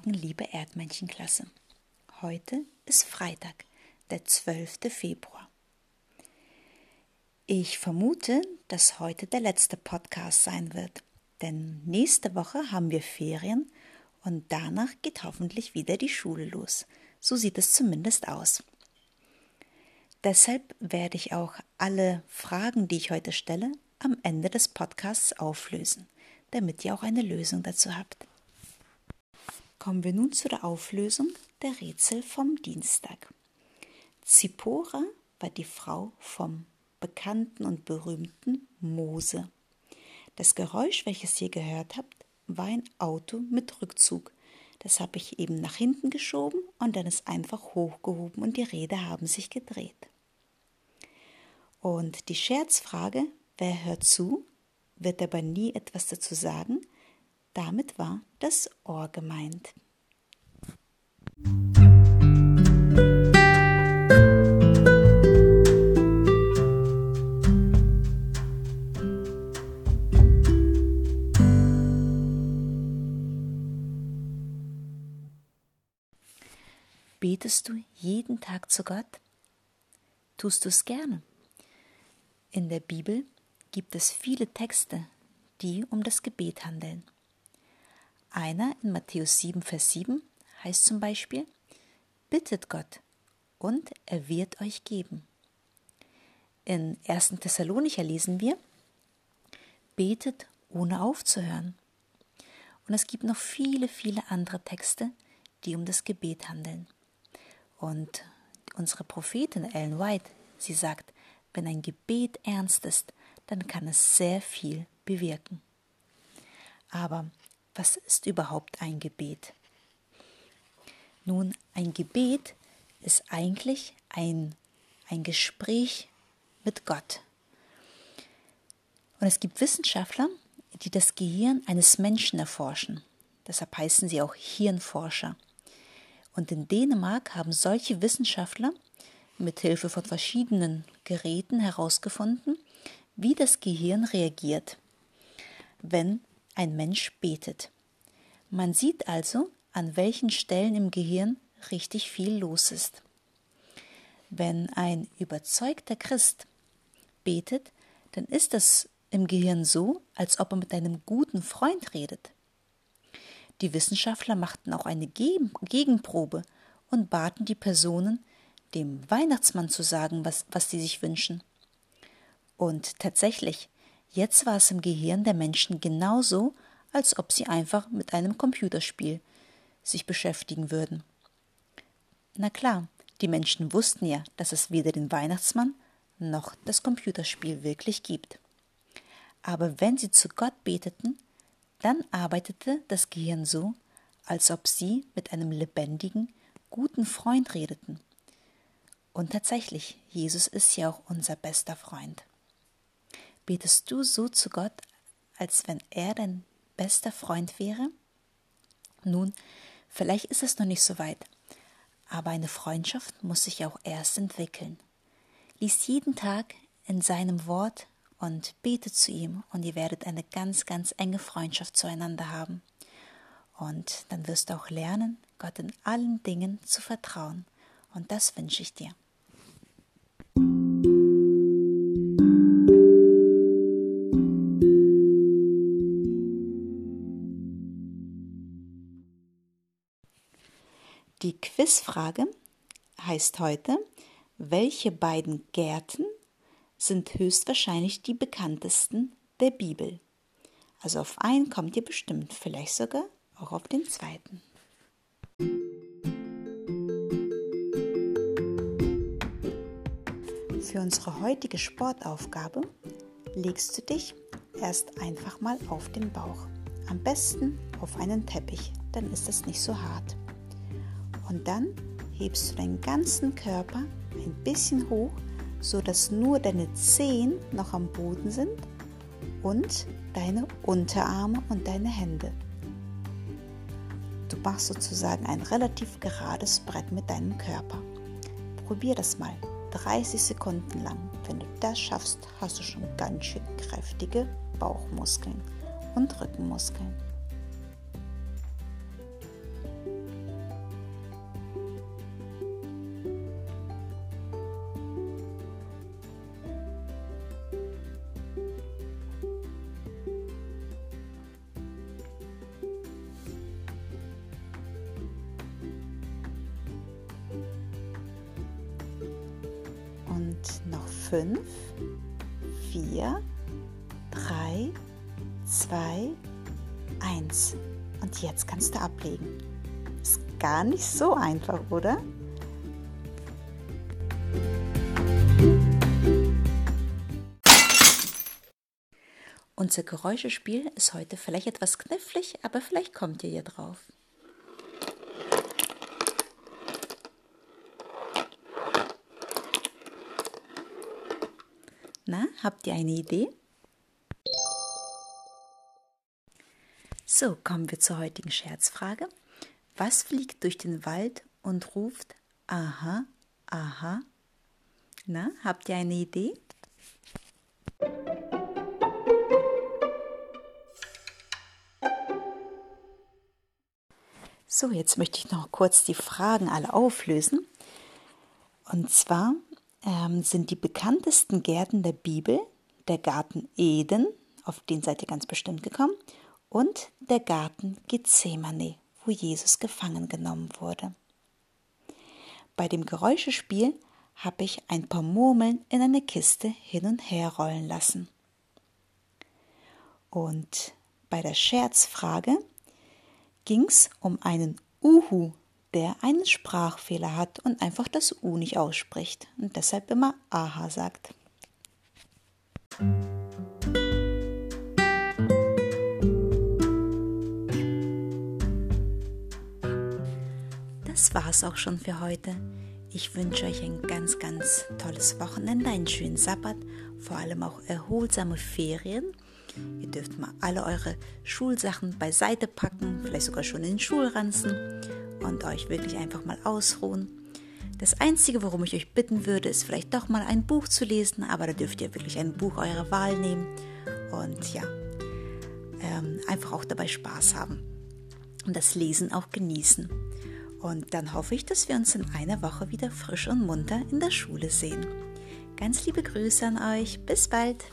Morgen, liebe Erdmännchenklasse. Heute ist Freitag, der 12. Februar. Ich vermute, dass heute der letzte Podcast sein wird, denn nächste Woche haben wir Ferien und danach geht hoffentlich wieder die Schule los. So sieht es zumindest aus. Deshalb werde ich auch alle Fragen, die ich heute stelle, am Ende des Podcasts auflösen, damit ihr auch eine Lösung dazu habt. Kommen wir nun zu der Auflösung der Rätsel vom Dienstag. Zippora war die Frau vom bekannten und berühmten Mose. Das Geräusch, welches ihr gehört habt, war ein Auto mit Rückzug. Das habe ich eben nach hinten geschoben und dann ist einfach hochgehoben und die Räder haben sich gedreht. Und die Scherzfrage, wer hört zu, wird aber nie etwas dazu sagen, damit war das Ohr gemeint. Betest du jeden Tag zu Gott? Tust du es gerne? In der Bibel gibt es viele Texte, die um das Gebet handeln. Einer in Matthäus 7, Vers 7 heißt zum Beispiel, bittet Gott und er wird euch geben. In 1. Thessalonicher lesen wir, betet ohne aufzuhören. Und es gibt noch viele, viele andere Texte, die um das Gebet handeln. Und unsere Prophetin Ellen White, sie sagt, wenn ein Gebet ernst ist, dann kann es sehr viel bewirken. Aber was ist überhaupt ein Gebet? Nun, ein Gebet ist eigentlich ein, ein Gespräch mit Gott. Und es gibt Wissenschaftler, die das Gehirn eines Menschen erforschen. Deshalb heißen sie auch Hirnforscher. Und in Dänemark haben solche Wissenschaftler mit Hilfe von verschiedenen Geräten herausgefunden, wie das Gehirn reagiert, wenn ein Mensch betet. Man sieht also, an welchen Stellen im Gehirn richtig viel los ist. Wenn ein überzeugter Christ betet, dann ist es im Gehirn so, als ob er mit einem guten Freund redet. Die Wissenschaftler machten auch eine Gegenprobe und baten die Personen, dem Weihnachtsmann zu sagen, was, was sie sich wünschen. Und tatsächlich, Jetzt war es im Gehirn der Menschen genauso, als ob sie einfach mit einem Computerspiel sich beschäftigen würden. Na klar, die Menschen wussten ja, dass es weder den Weihnachtsmann noch das Computerspiel wirklich gibt. Aber wenn sie zu Gott beteten, dann arbeitete das Gehirn so, als ob sie mit einem lebendigen, guten Freund redeten. Und tatsächlich, Jesus ist ja auch unser bester Freund. Betest du so zu Gott, als wenn er dein bester Freund wäre? Nun, vielleicht ist es noch nicht so weit, aber eine Freundschaft muss sich auch erst entwickeln. Lies jeden Tag in seinem Wort und bete zu ihm und ihr werdet eine ganz, ganz enge Freundschaft zueinander haben. Und dann wirst du auch lernen, Gott in allen Dingen zu vertrauen. Und das wünsche ich dir. Quizfrage heißt heute, welche beiden Gärten sind höchstwahrscheinlich die bekanntesten der Bibel? Also auf einen kommt ihr bestimmt, vielleicht sogar auch auf den zweiten. Für unsere heutige Sportaufgabe legst du dich erst einfach mal auf den Bauch. Am besten auf einen Teppich, dann ist es nicht so hart. Und dann hebst du deinen ganzen Körper ein bisschen hoch, so dass nur deine Zehen noch am Boden sind und deine Unterarme und deine Hände. Du machst sozusagen ein relativ gerades Brett mit deinem Körper. Probier das mal 30 Sekunden lang. Wenn du das schaffst, hast du schon ganz schön kräftige Bauchmuskeln und Rückenmuskeln. 5, 4, 3, 2, 1. Und jetzt kannst du ablegen. Ist gar nicht so einfach, oder? Unser Geräuschespiel ist heute vielleicht etwas knifflig, aber vielleicht kommt ihr ja drauf. Na, habt ihr eine Idee? So, kommen wir zur heutigen Scherzfrage. Was fliegt durch den Wald und ruft Aha, aha? Na, habt ihr eine Idee? So, jetzt möchte ich noch kurz die Fragen alle auflösen. Und zwar ähm, sind die bekanntesten Gärten der Bibel der Garten Eden, auf den seid ihr ganz bestimmt gekommen, und der Garten Gethsemane, wo Jesus gefangen genommen wurde. Bei dem Geräuschespiel habe ich ein paar Murmeln in eine Kiste hin und her rollen lassen. Und bei der Scherzfrage ging es um einen Uhu, der einen Sprachfehler hat und einfach das U nicht ausspricht und deshalb immer Aha sagt. Das war's auch schon für heute. Ich wünsche euch ein ganz, ganz tolles Wochenende, einen schönen Sabbat, vor allem auch erholsame Ferien. Ihr dürft mal alle eure Schulsachen beiseite packen, vielleicht sogar schon in den Schulranzen und euch wirklich einfach mal ausruhen. Das Einzige, worum ich euch bitten würde, ist vielleicht doch mal ein Buch zu lesen, aber da dürft ihr wirklich ein Buch eurer Wahl nehmen und ja, ähm, einfach auch dabei Spaß haben und das Lesen auch genießen. Und dann hoffe ich, dass wir uns in einer Woche wieder frisch und munter in der Schule sehen. Ganz liebe Grüße an euch. Bis bald.